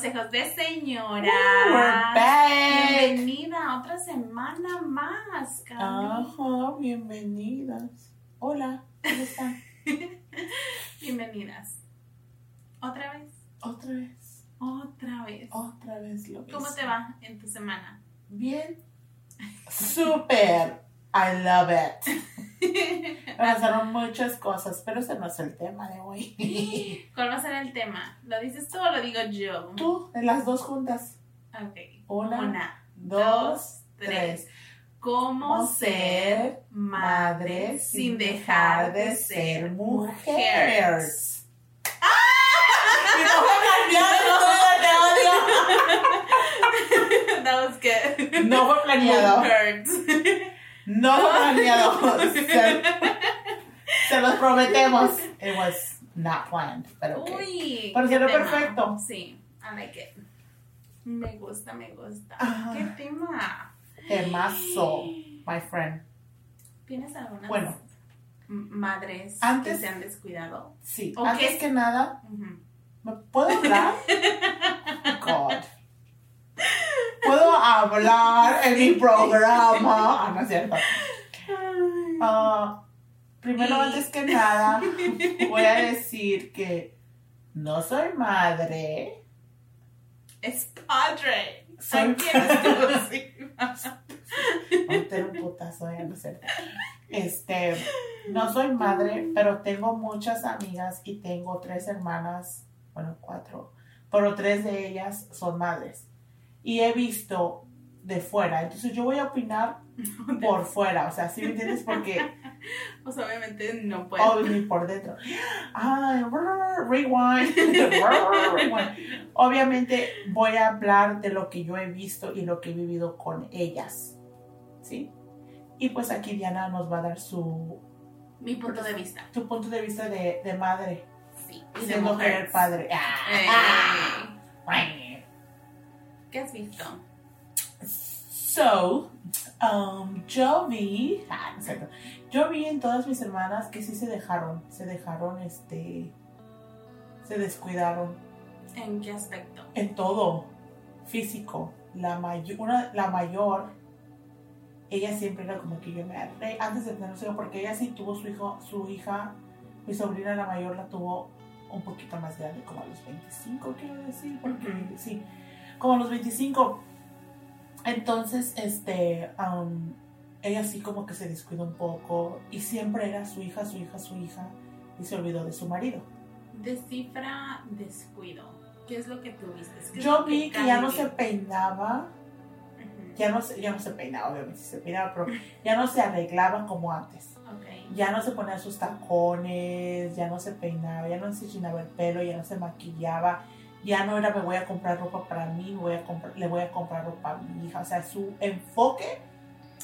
Consejos de Señora. Woo, we're back. Bienvenida a otra semana más. Ajá, bienvenidas. Hola, ¿cómo están? Bienvenidas. ¿Otra vez? Otra vez, Otra vez. otra vez lo mismo. ¿Cómo te va en tu semana? Bien. Súper. I love it. Pasaron muchas cosas, pero ese no es el tema de hoy. ¿Cuál va a ser el tema? ¿Lo dices tú o lo digo yo? Tú, de las dos juntas. Ok. Una, dos, dos, tres. ¿Cómo ¿Cómo ser madre sin dejar de ser mujeres? Y no fue planeado, That was good. No fue planeado. No fue planeado. Se, se los prometemos. It was not planned, pero okay. Uy. Pero tema. perfecto. Sí, I like it. Me gusta, me gusta. Ah. ¿Qué tema? Temazo, my friend. ¿Tienes algunas Bueno. madres Antes- que se han descuidado? Sí, antes que nada, Ujú. ¿me puedo hablar? God. Puedo hablar en mi programa. Ah, no es cierto. Ah, primero, antes que nada, voy a decir que no soy madre. Es padre. Soy un putazo, ya no cierto. Este, no soy madre, pero tengo muchas amigas y tengo tres hermanas, bueno, cuatro, pero tres de ellas son madres. Y he visto de fuera, entonces yo voy a opinar por fuera, o sea, ¿sí me entiendes? Porque Pues obviamente no puedo. Oh, ni por dentro. Ay, brr, rewind. brr, rewind. Obviamente voy a hablar de lo que yo he visto y lo que he vivido con ellas. ¿Sí? Y pues aquí Diana nos va a dar su, Mi punto de vista. su punto de vista de, de madre. Sí. Y de mujer. mujer padre. Ah, ah. ¿Qué has visto? So, um, yo vi, ah, cierto. yo vi en todas mis hermanas que sí se dejaron, se dejaron, este, se descuidaron. ¿En qué aspecto? en todo físico. La, mayor una, la mayor, ella siempre era como que yo me arre antes de tener su hijo, porque ella sí tuvo su hijo, su hija, mi sobrina la mayor la tuvo un poquito más grande, como a los 25, quiero decir, porque sí, como a los 25. Entonces, este, am, ella sí como que se descuidó un poco y siempre era su hija, su hija, su hija, y se olvidó de su marido. Descifra descuido. ¿Qué es lo que tú viste? ¿Qué es Yo vi que ya no se peinaba, ya no se, ya no se peinaba, obviamente se peinaba, pero ya no se arreglaba como antes. Ok. Ya no se ponía sus tacones, ya no se peinaba, ya no se chinaba el pelo, ya no se maquillaba, ya no era me voy a comprar ropa para mí, voy a comprar, le voy a comprar ropa a mi hija. O sea, su enfoque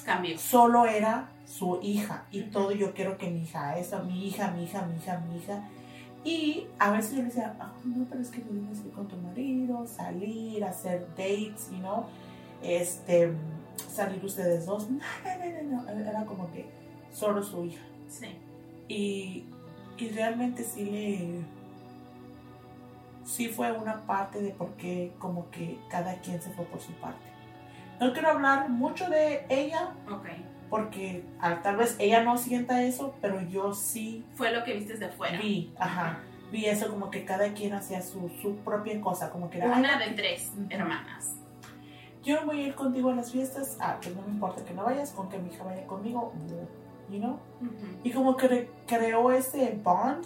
Cambio. solo era su hija y todo yo quiero que mi hija, eso, mi hija, mi hija, mi hija, mi hija. Y a veces yo le decía, "Ah, no, pero es que tú tienes que ir con tu marido, salir, hacer dates, you know, este, salir ustedes dos. No, no, no, no, no. Era como que solo su hija. Sí. Y, y realmente sí le, sí fue una parte de por qué como que cada quien se fue por su parte. No quiero hablar mucho de ella porque ah, tal vez ella no sienta eso, pero yo sí Fue lo que viste desde fuera. vi, ajá, vi eso como que cada quien hacía su, su propia cosa, como que era, "Ay, Una de tres hermanas. yo voy a ir contigo a las fiestas, ah, pues no me importa que no vayas, con que mi hija vaya conmigo, you know, Ujú. y como que re- creó ese bond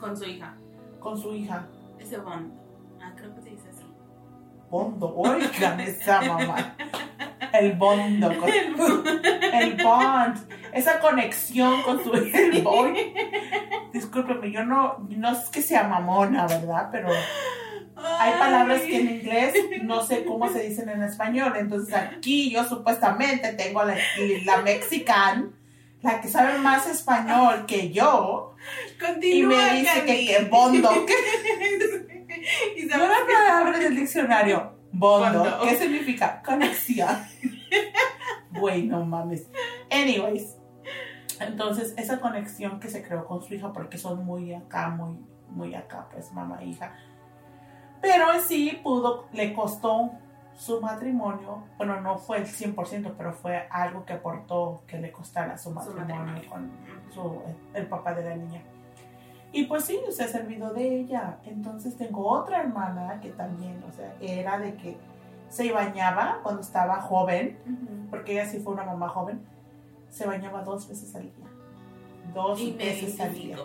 Con su hija. con su hija, Ese bond. Ah, creo que se dice así. bondo, oigan esa mamá, el bondo, con- el bond, esa conexión con su hija, el bond. Discúlpeme, yo no, no es que sea mamona, ¿verdad? Pero hay palabras que en inglés no sé cómo se dicen en español. Entonces aquí yo supuestamente tengo a la, la mexican, la que sabe más español que yo, y Continúa, me dice que, Cami. que bondo. ¿Qué? la palabra del diccionario, bondo, Bondo. ¿qué significa? Conexión. Güey, no mames. Anyways, entonces esa conexión que se creó con su hija, porque son muy acá, muy, muy acá, pues mamá e hija, Pero sí pudo, le costó su matrimonio, bueno, no fue el 100%, pero fue algo que aportó que le costara su matrimonio, matrimonio. con su- el papá de la niña. Y pues sí, se ha servido de ella. Entonces tengo otra hermana que también, o sea, era de que se bañaba cuando estaba joven, porque ella sí fue una mamá joven, se bañaba dos veces al día. Dos Y veces al día.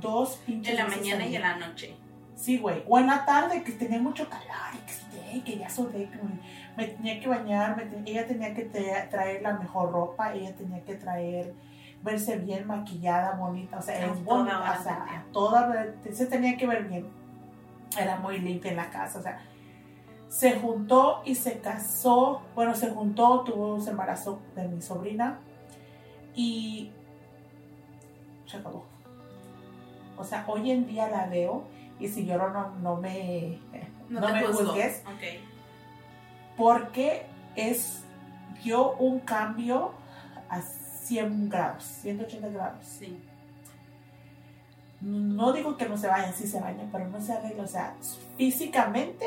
Dos pinches En la veces mañana al y en la noche. Sí, güey. O en la tarde que tenía mucho calor y que sudé, que ya sudé, que me, me tenía que bañar, me ella tenía que tra- traer la mejor ropa, ella tenía que traer, verse bien maquillada, bonita, o sea, A es toda bonita, o sea, a toda se tenía que ver bien. Era muy limpia en la casa, o sea, se juntó y se casó, bueno, se juntó, tuvo, se embarazó de mi sobrina y se acabó. O sea, hoy en día la veo y si lloro no, no me, No, no me juzgo. juzgues porque es, dio un cambio 100 grados, 180 grados. Sí. No digo que no se vayan, sí se vayan, pero no se arregla, o sea, físicamente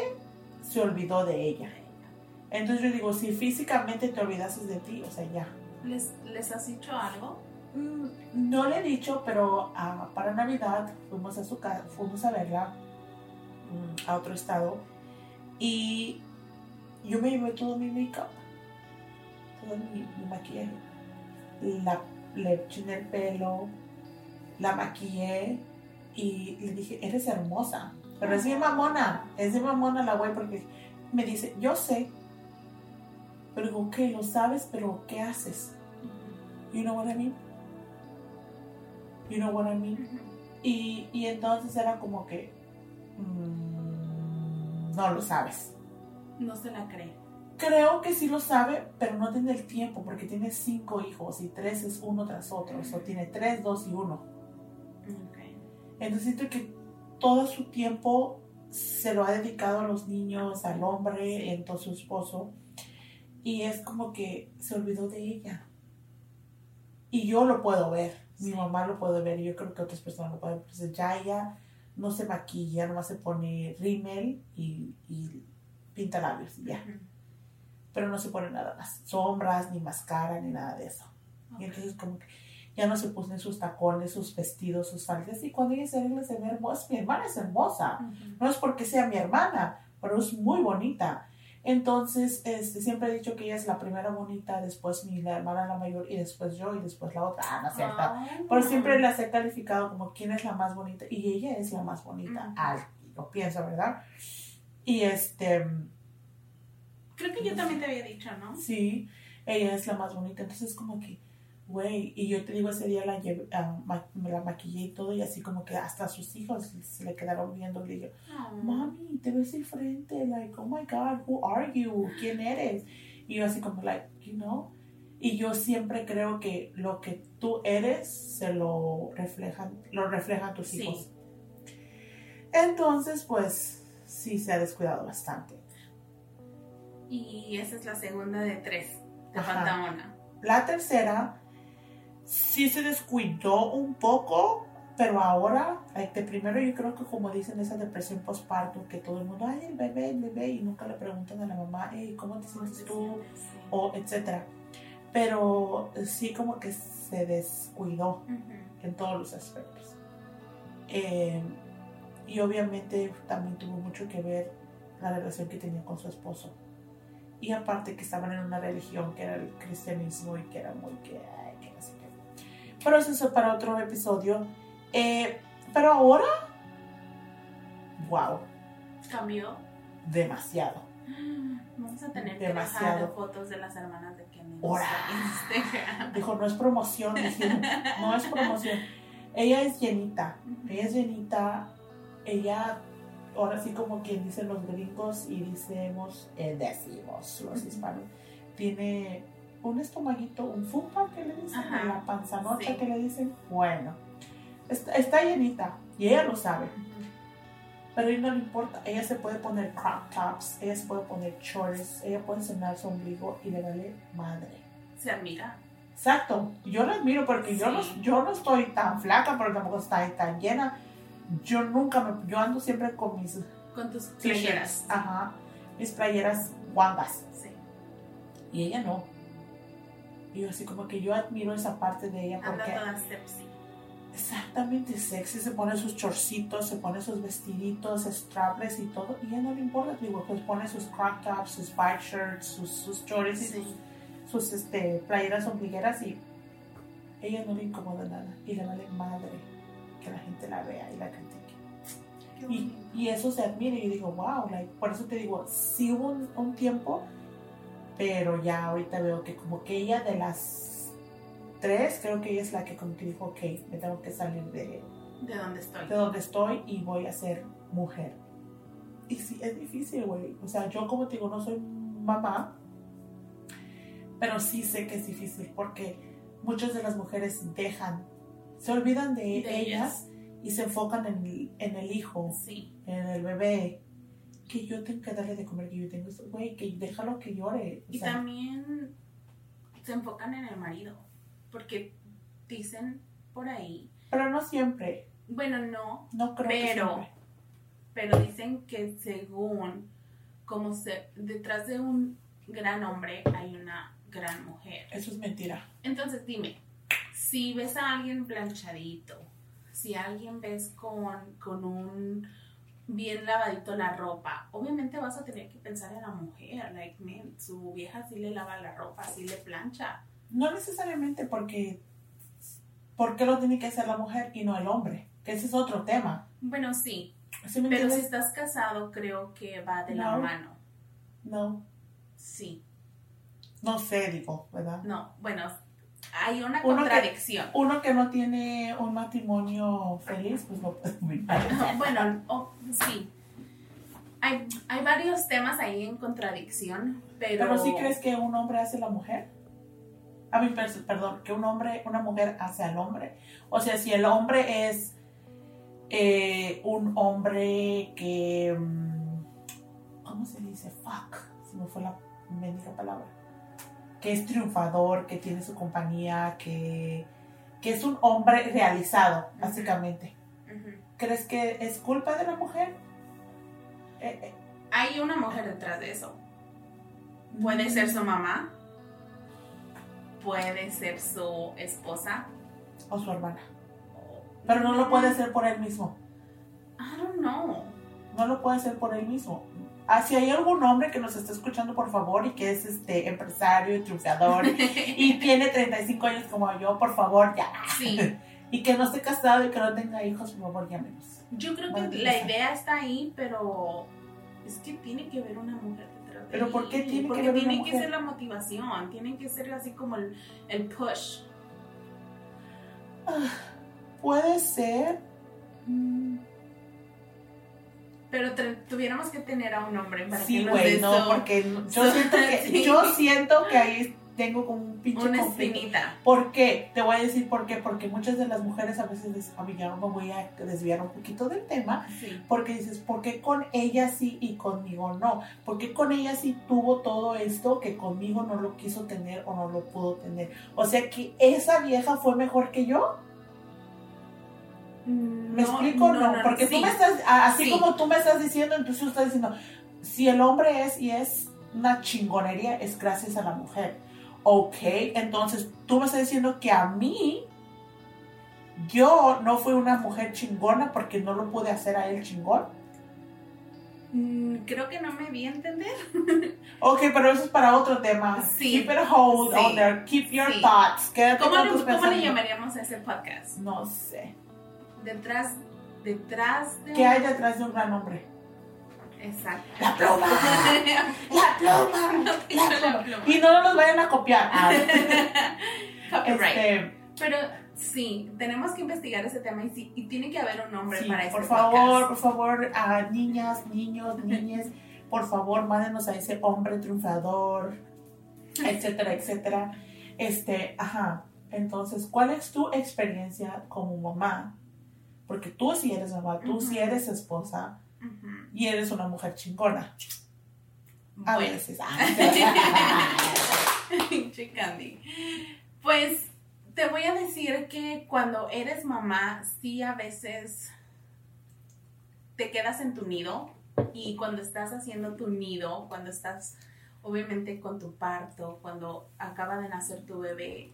se olvidó de ella. Entonces yo digo, si físicamente te olvidases de ti, o sea, ya. ¿Les, ¿Les has dicho algo? Mm, No le he dicho, pero ah, para Navidad fuimos a su casa, fuimos a verla mm, a otro estado y yo me llevé todo mi make-up, todo mi, mi maquillaje. La, le eché el pelo, la maquillé y le dije, eres hermosa. Pero es bien mamona, es bien mamona la güey porque me dice, yo sé. Pero digo, ok, lo sabes, pero ¿qué haces? You know what I mean? You know what I mean? Y, y entonces era como que mm, no lo sabes. No se la cree. Creo que sí lo sabe, pero no tiene el tiempo porque tiene cinco hijos y tres es uno tras otro. O tiene tres, dos y uno. Entonces siento que todo su tiempo se lo ha dedicado a los niños, al hombre, entonces su esposo. Y es como que se olvidó de ella. Y yo lo puedo ver, mi mamá lo puede ver y yo creo que otras personas lo pueden ver. Entonces ya ella no se maquilla, nomás se pone rímel y, y pinta labios ya. Pero no se pone nada más, sombras, ni máscara, ni nada de eso. Y entonces como que ya no se puso sus tacones, sus vestidos, sus faldas. Y cuando ella se arregla se ve hermosa. Mi hermana es hermosa. No es porque sea mi hermana, pero es muy bonita. Entonces, este, siempre he dicho que ella es la primera bonita, después mi la hermana la mayor y después yo y después la otra. Ah, no es cierto. Ah. Pero siempre las he calificado como quién es la más bonita y ella es la más bonita. Al, lo pienso, ¿verdad? Y este, Creo que yo también te había dicho, ¿no? Sí, ella es la más bonita. Entonces, como que, güey, y yo te digo, ese día la llevé, ah, ma- me la maquillé y todo, y así como que hasta sus hijos se le quedaron viendo. Y No. mami, te ves diferente. Like, oh my God, who are you? ¿Quién eres? Y yo así como, like, you know. Y yo siempre creo que lo que tú eres se lo reflejan, lo reflejan tus Sí. hijos. Entonces, pues, sí se ha descuidado bastante. Y esa es la segunda de tres. Te Ajá. La tercera sí se descuidó un poco, pero ahora, de primero yo creo que como dicen esa depresión postparto, que todo el mundo, ay, el bebé, el bebé, y nunca le preguntan a la mamá, hey, ¿cómo te sientes tú? O etcétera. Pero sí como que se descuidó en todos los aspectos. Eh, y obviamente también tuvo mucho que ver la relación que tenía con su esposo. Y aparte que estaban en una religión que era el cristianismo y que era muy que, ay, que no sé qué. Pero eso es para otro episodio. Eh, pero ahora, wow, Cambió. demasiado. Vamos a tener que dejar fotos de las hermanas de Kenny. Ahora. Dijo, no es promoción, dijeron, no es promoción. Ella es llenita, ella es llenita, ella, ahora sí como quien dicen los gringos y decimos, eh, decimos los hispanos, tiene un estomaguito, un fupa que le dicen, Ajá. la panzanota Sí. que le dicen, bueno, está, está llenita y ella lo sabe, pero a ella no le importa, ella se puede poner crop tops, ella se puede poner shorts, ella puede enseñar su ombligo y le vale madre. Se admira. Exacto, yo la admiro porque yo, no, yo no estoy tan flaca, pero tampoco estoy tan llena. Yo nunca me, yo ando siempre con mis Con tus playeras. Ajá. Mis playeras guangas. Sí. Y ella no. Y yo así como que yo admiro esa parte de ella Anda porque toda sepsi. exactamente sexy, se pone sus chorcitos, se pone sus vestiditos, strapless y todo, y a ella no le importa, digo, pues pone sus crop tops, sus bike shirts, sus, sus chores y Sí. sus, sus este, playeras ombligueras y ella no le incomoda nada y le vale madre que la gente la vea y la critique. Y, y eso se admira y yo digo, wow, like, por eso te digo, sí hubo un, un tiempo, pero ya ahorita veo que como que ella de las tres, creo que ella es la que como que dijo, ok, me tengo que salir de, ¿De dónde estoy? de donde estoy y voy a ser mujer. Y sí, es difícil, güey. O sea, yo como te digo, no soy mamá, pero sí sé que es difícil porque muchas de las mujeres dejan, se olvidan de, De ellas, y se enfocan en el, en el hijo, Sí. en el bebé. Que yo tengo que darle de comer, que yo tengo, güey, que déjalo que llore. O Y sea, también se enfocan en el marido. Porque dicen por ahí. pero no siempre, Bueno, no. no creo que Pero- siempre. Pero dicen que según. Como se. Detrás de un gran hombre hay una gran mujer. Eso es mentira. Entonces dime. Si ves a alguien planchadito. Si alguien ves con, con un bien lavadito la ropa, obviamente vas a tener que pensar en la mujer, like, man, su vieja sí le lava la ropa, sí le plancha. No necesariamente porque, ¿por qué lo tiene que hacer la mujer y no el hombre? Que ese es otro tema. Bueno, sí, ¿Sí me pero si estás casado, creo que va de la No. mano. No, Sí, no sé, digo, ¿verdad? no, bueno, hay una Uno que- contradicción. Uno que no tiene un matrimonio feliz, pues no puede. Bueno, oh, sí. Hay, hay varios temas ahí en contradicción, pero... Pero sí crees que un hombre hace a la mujer? A mí, per- perdón, que un hombre, una mujer hace al hombre. O sea, si el hombre es eh, un hombre que... mm, ¿Cómo se dice? Fuck. Se me fue la mendiga palabra. Que es triunfador, que tiene su compañía, que, que es un hombre realizado, básicamente. ¿Crees que es culpa de la mujer? Eh, eh, Hay una mujer detrás de eso. Puede ser su mamá, puede ser su esposa. O su hermana. Pero no lo puede hacer por él mismo. I don't know. No lo puede hacer por él mismo. Ah, si hay algún hombre que nos está escuchando, por favor, y que es este empresario, triunfador, y tiene 35 años como yo, por favor, ya. sí, Y que no esté casado y que no tenga hijos, por favor, llámenos. yo creo Bueno, que la idea está ahí, pero es que tiene que haber una mujer detrás de ¿Pero por qué tiene que Porque haber una tiene que mujer? ser la motivación, tiene que ser así como el, el push. Puede ser. mm, Pero tuviéramos que tener a un hombre para Sí, que nos güey, no, porque yo siento que sí. yo siento que ahí tengo como un pinche una conflicto. espinita. ¿Por qué? Te voy a decir por qué. Porque muchas de las mujeres a veces, les- a mí ya me voy a desviar un poquito del tema, Sí. porque dices, ¿por qué con ella sí y conmigo no? ¿Por qué con ella sí tuvo todo esto que conmigo no lo quiso tener o no lo pudo tener? O sea que esa vieja fue mejor que yo. ¿Me No, explico o no? Porque sí. tú me estás, así Sí. como tú me estás diciendo, entonces tú estás diciendo, si el hombre es y es una chingonería, es gracias a la mujer. Ok, entonces tú me estás diciendo que a mí, yo no fui una mujer chingona porque no lo pude hacer a él chingón. Mm, Creo que no me vi entender. Ok, pero eso es para otro tema. Sí. Keep it hold Sí. on there. Keep your thoughts. Quédate ¿Cómo con le, tus cómo le pensamientos. llamaríamos a ese podcast? No sé. Detrás, detrás de... ¿Qué hay detrás de un gran hombre? Exacto. La pluma. La pluma. No La la pluma. Y no nos vayan a copiar. Ah, Copyright. este, Pero sí, tenemos que investigar ese tema y, sí, y tiene que haber un hombre sí, para este por favor, podcast. por favor, a niñas, niños, niñas, por favor, mándenos a ese hombre triunfador, etcétera, etcétera. Este, ajá. Entonces, ¿cuál es tu experiencia como mamá? Porque tú sí eres mamá, tú sí Ujú. eres esposa y eres una mujer chingona. A Bueno. veces. Ah, Pinche Candy. Pues te voy a decir que cuando eres mamá, sí a veces te quedas en tu nido Y cuando estás haciendo tu nido, cuando estás obviamente con tu parto, cuando acaba de nacer tu bebé,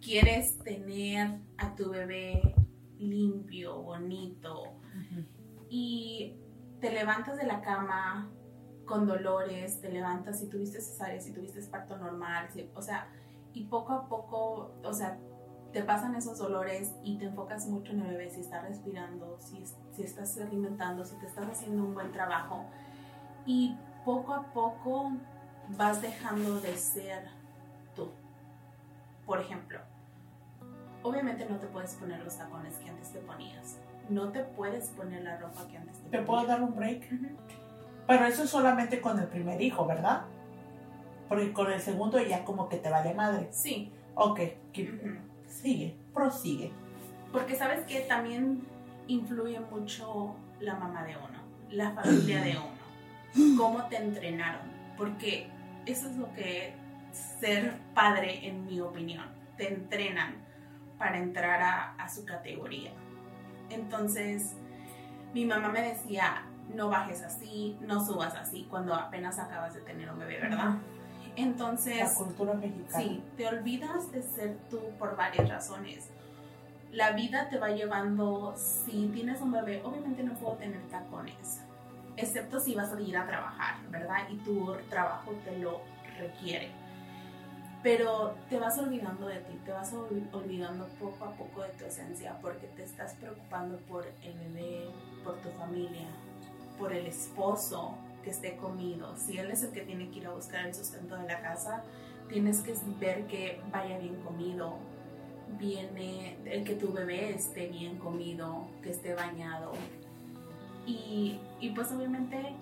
quieres tener a tu bebé limpio, bonito. Y te levantas de la cama con dolores, te levantas si tuviste cesárea, si tuviste parto normal, o sea, y poco a poco, o sea, te pasan esos dolores y te enfocas mucho en el bebé, si está respirando, si, si estás alimentando, si te estás haciendo un buen trabajo. Y poco a poco vas dejando de ser tú. Por ejemplo, obviamente no te puedes poner los tacones que antes te ponías. No te puedes poner la ropa que antes te, ponías. ¿Te puedo dar un break? Pero eso es solamente con el primer hijo, ¿verdad? Porque con el segundo ya como que te vale madre. Sí. Ok, sigue, prosigue. Porque sabes que también influye mucho la mamá de uno, la familia de uno, cómo te entrenaron. Porque eso es lo que ser padre, en mi opinión, te entrenan para entrar a, a su categoría. Entonces, mi mamá me decía, no bajes así, no subas así cuando apenas acabas de tener un bebé, ¿verdad? Entonces, la cultura mexicana. Sí, te olvidas de ser tú por varias razones. La vida te va llevando, si tienes un bebé, obviamente no puedo tener tacones, excepto si vas a ir a trabajar, ¿verdad? Y tu trabajo te lo requiere. Pero te vas olvidando de ti, te vas olvidando poco a poco de tu esencia porque te estás preocupando por el bebé, por tu familia, por el esposo que esté comido. Si él es el que tiene que ir a buscar el sustento de la casa, tienes que ver que vaya bien comido, viene el que tu bebé esté bien comido, que esté bañado. Y, y pues obviamente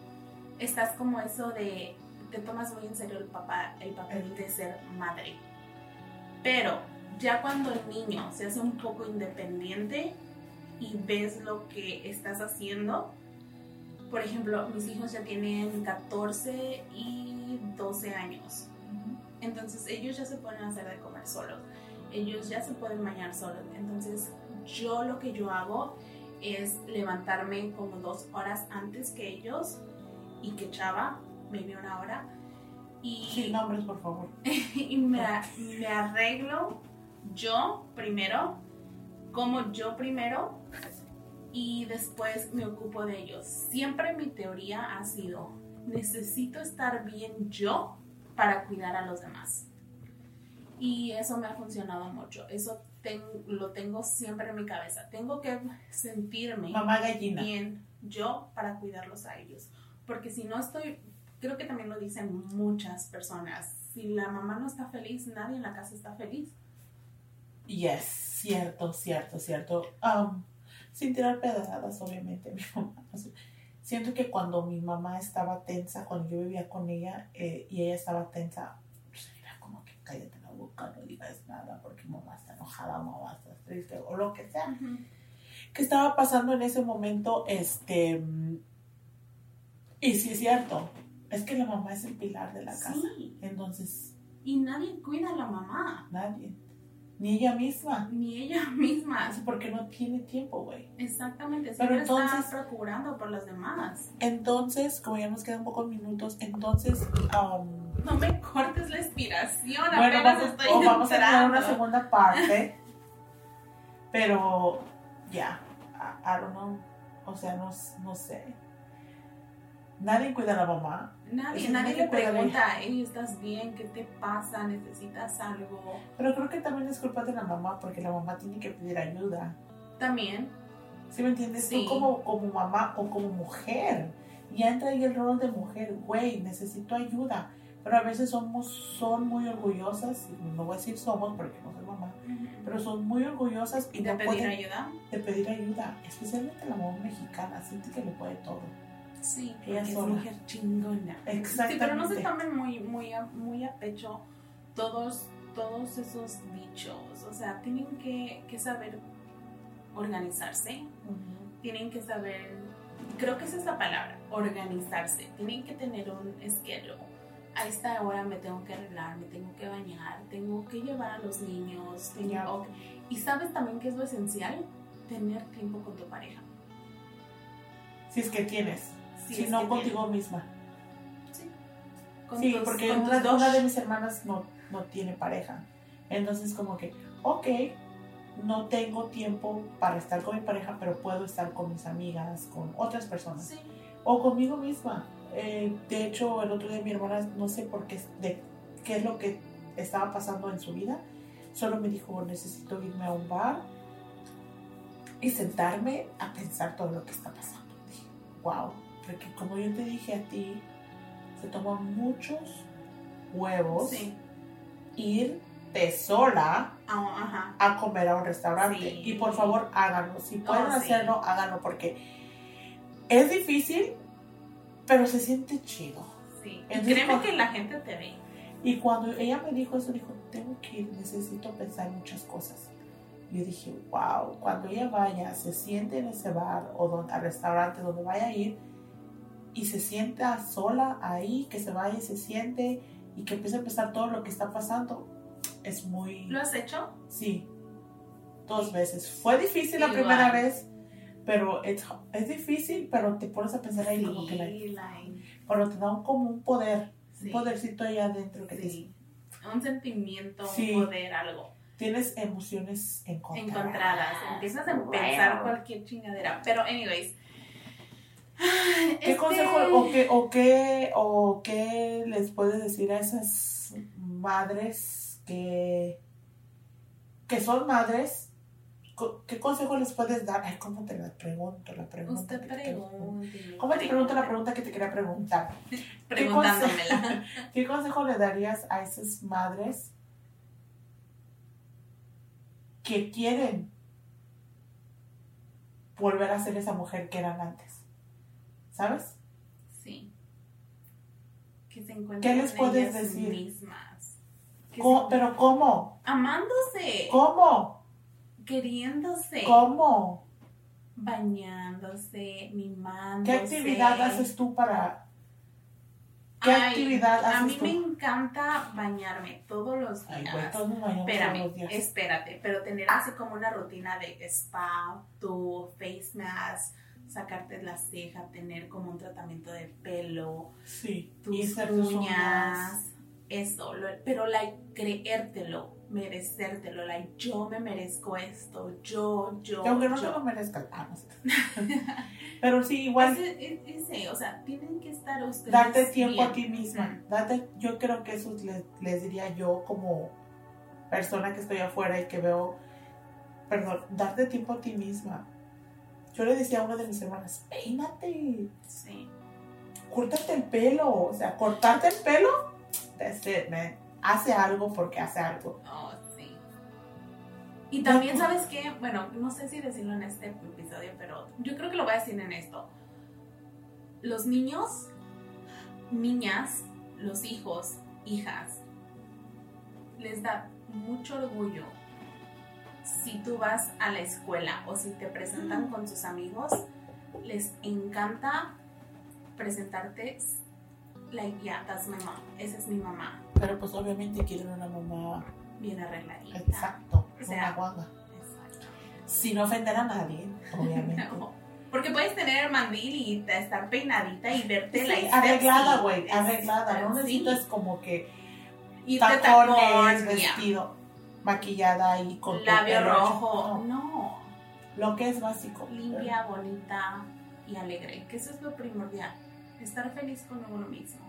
estás como eso de, te tomas muy en serio el, papá, el papel de ser madre. Pero ya cuando el niño se hace un poco independiente y ves lo que estás haciendo, por ejemplo, mis hijos ya tienen 14 y 12 años. Entonces ellos ya se pueden hacer de comer solos. Ellos ya se pueden bañar solos. Entonces yo lo que yo hago es levantarme como dos horas antes que ellos y que Chava, maybe una hora. Y, Sin nombres, por favor. y me, me arreglo yo primero, como yo primero y después me ocupo de ellos. Siempre mi teoría ha sido, necesito estar bien yo para cuidar a los demás. Y eso me ha funcionado mucho. Eso lo tengo siempre en mi cabeza. Tengo que sentirme Mamá gallina. bien yo para cuidarlos a ellos. Porque si no estoy, creo que también lo dicen muchas personas, si la mamá no está feliz, nadie en la casa está feliz. Yes, cierto, cierto, cierto. Um, sin tirar pedradas, obviamente, mi mamá. Siento que cuando mi mamá estaba tensa, cuando yo vivía con ella eh, y ella estaba tensa, pues era como que cállate la boca, no digas nada porque mamá está enojada, mamá está triste o lo que sea. ¿Qué estaba pasando en ese momento? Este. Y sí es cierto, es que la mamá es el pilar de la casa. Entonces. Y nadie cuida a la mamá. Nadie. Ni ella misma. Ni ella misma. porque no tiene tiempo, güey. Exactamente. Pero entonces. Está procurando por las demás. Entonces, como ya nos quedan pocos minutos, entonces. Um, no me cortes la inspiración. Bueno, vamos, estoy o vamos a una segunda parte. pero, ya. I, don't know. O sea, no, no sé. Nadie cuida a la mamá. Nadie, nadie le pregunta, hey, ¿estás bien? ¿Qué te pasa? ¿Necesitas algo? Pero creo que también es culpa de la mamá, porque la mamá tiene que pedir ayuda. También. ¿Sí me entiendes? Tú como, como mamá o como mujer, ya entra ahí el rol de mujer, güey, necesito ayuda. Pero a veces somos, son muy orgullosas, no voy a decir somos porque no soy mamá, pero son muy orgullosas y ¿De pedir ayuda? De pedir ayuda, especialmente la mamá mexicana, siente que le puede todo. Sí, ella es mujer chingona. Exactamente. Sí, pero no se tomen muy, muy, a, muy a pecho todos, todos esos dichos. O sea, tienen que, que saber organizarse. Tienen que saber, creo que esa es la palabra, organizarse. Tienen que tener un schedule. A esta hora me tengo que arreglar, me tengo que bañar, tengo que llevar a los niños. y sabes también que es lo esencial, tener tiempo con tu pareja. Si es que tienes si Si es no que contigo misma. Sí. Con Sí, tus- porque con una, tus dos. una de mis hermanas no, no tiene pareja. Entonces como que, ok, no tengo tiempo para estar con mi pareja, pero puedo estar con mis amigas, con otras personas. Sí. O conmigo misma. Eh, de hecho, el otro día mi hermana, no sé por qué, de qué es lo que estaba pasando en su vida, solo me dijo, necesito irme a un bar y sentarme a pensar todo lo que está pasando. Dije, wow, porque como yo te dije a ti, se toman muchos huevos Sí. irte sola Ah, ajá. a comer a un restaurante. Sí. Y por favor, háganlo. Si pueden Oh, sí. hacerlo, háganlo porque es difícil, pero se siente chido. Sí. Y Entonces, créeme cuando- que la gente te ve. Y cuando ella me dijo eso, dijo, tengo que ir, necesito pensar muchas cosas. Yo dije, wow, cuando ella vaya, se siente en ese bar o donde, al restaurante donde vaya a ir y se sienta sola ahí, que se vaya y se siente y que empiece a pensar todo lo que está pasando, es muy... ¿Lo has hecho? Sí, dos veces. Fue difícil la Igual. primera vez, pero es, es difícil, pero te pones a pensar ahí como que, like, like, pero te da un, como un poder, sí, un podercito ahí adentro que te sí. Un sentimiento, Sí. un poder, algo. tienes emociones encontradas. Encontradas. Empiezas a pensar Wow. cualquier chingadera. Pero, anyways. ¿Qué este- consejo o qué, o, qué, o qué les puedes decir a esas madres que, que son madres? ¿Qué consejo les puedes dar? Ay, ¿cómo te la pregunto? La pregunta Usted pregunte. ¿Cómo te pregunto la pregunta que te quería preguntar? Preguntándomela. ¿Qué consejo le darías a esas madres que quieren volver a ser esa mujer que eran antes? ¿Sabes? Que se encuentren ¿Qué les puedes ellas decir? mismas. ¿Cómo- ¿Pero cómo? Amándose. ¿Cómo? Queriéndose. ¿Cómo? Bañándose, mimándose. ¿Qué actividad haces tú para... ¿Qué Ay, actividad A haces mí tú? me encanta bañarme todos los Ay, días. todos nos bañamos todos Espérame, los días. espérate, pero tener así como una rutina de spa, tu face mask, sacarte la ceja, tener como un tratamiento de pelo, Sí. tus y uñas, eso, lo- pero like creértelo, merecértelo, like yo me merezco esto, yo, yo, Que aunque no yo. lo merezcas. ah, no sé. Pero sí, igual Ese- ese, o sea, tienen que estar ustedes darte tiempo bien. a ti misma. Date, yo creo que eso les, les diría yo como persona que estoy afuera y que veo, perdón, darte tiempo a ti misma. Yo le decía a una de mis hermanas, peínate, Sí. córtate el pelo, o sea, cortarte el pelo, that's it, man. Hace algo porque hace algo. Oh, sí. Y también, ¿sabes qué? Bueno, no sé si decirlo en este episodio, pero yo creo que lo voy a decir en esto. Los niños, niñas, los hijos, hijas, les da mucho orgullo si tú vas a la escuela o si te presentan con sus amigos, les encanta presentarte like, yeah, that's my mom. Esa es mi mamá, Pero pues obviamente quieren una mamá bien arregladita. exacto, O sea, una guanga. Exacto. Sin ofender a nadie, obviamente. No, Porque puedes tener el mandil y estar peinadita y verte la Sí, arreglada, güey, arreglada. No sí. necesitas como que Irte tacones, tacón, vestido, maquillada y con tu labio hecho. rojo. No, No, lo que es básico. limpia, bonita y alegre. Que eso es lo primordial. Estar feliz con uno mismo.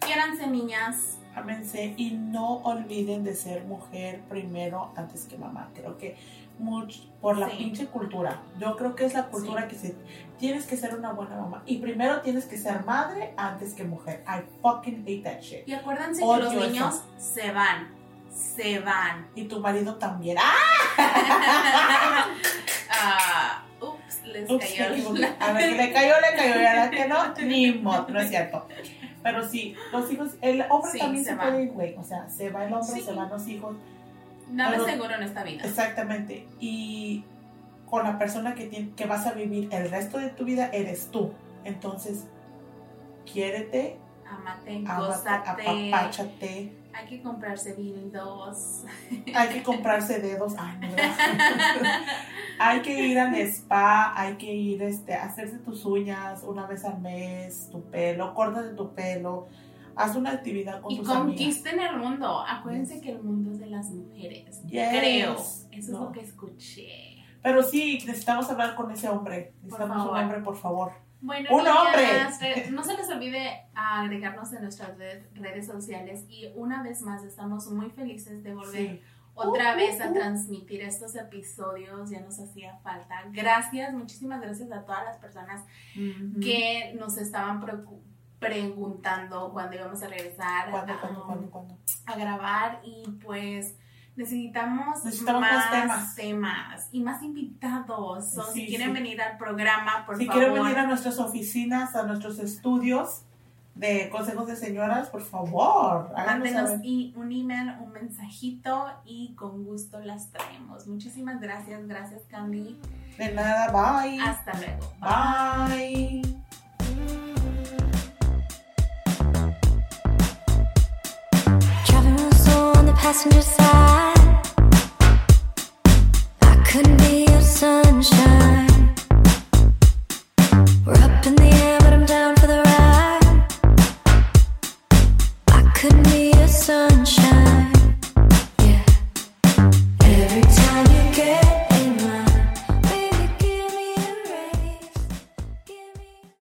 Quiéranse, niñas. Ámense y no olviden de ser mujer primero antes que mamá. Creo que much- por la Sí. pinche cultura. Yo creo que es la cultura Sí. que se tienes que ser una buena mamá y primero tienes que ser madre antes que mujer. I fucking hate that shit. Y acuérdense que Odio los niños se van. Se van. Y tu marido también. ¡Ah! Ah, ups, les Ups, cayó equivoqué. A ver, que le cayó, le cayó, y a la que no, ni modo, no es cierto. Pero sí, los hijos, el hombre Sí, también se puede ir, güey. O sea, se va el hombre, Sí. se van los hijos. Nada es seguro en esta vida. Exactamente. Y con la persona que, tiene, que vas a vivir el resto de tu vida eres tú. Entonces, quiérete, Amate, gózate, apapáchate. Hay que comprarse dildos. Hay que comprarse dedos. Ay, no, hay que ir al spa, hay que ir este, a hacerse tus uñas una vez al mes, tu pelo, córtate tu pelo, haz una actividad con y tus conquisten el mundo. Acuérdense que el mundo es de las mujeres. Creo. Eso es lo que escuché. Pero sí, necesitamos hablar con ese hombre. Necesitamos un hombre, por favor. Bueno, un hombre. No se les olvide agregarnos en nuestras redes sociales y una vez más estamos muy felices de volver otra uh, vez a uh, uh. transmitir estos episodios, ya nos hacía falta. Gracias, muchísimas gracias a todas las personas que nos estaban preguntando cuándo íbamos a regresar a grabar y pues necesitamos, más, temas. y más invitados. si quieren venir al programa, por favor. Si quieren venir a nuestras oficinas, a nuestros estudios, de consejos de señoras, por favor, mándenos un email, un mensajito y con gusto las traemos. Muchísimas gracias, gracias Candy. De nada, bye. Hasta luego. Bye. passenger side. I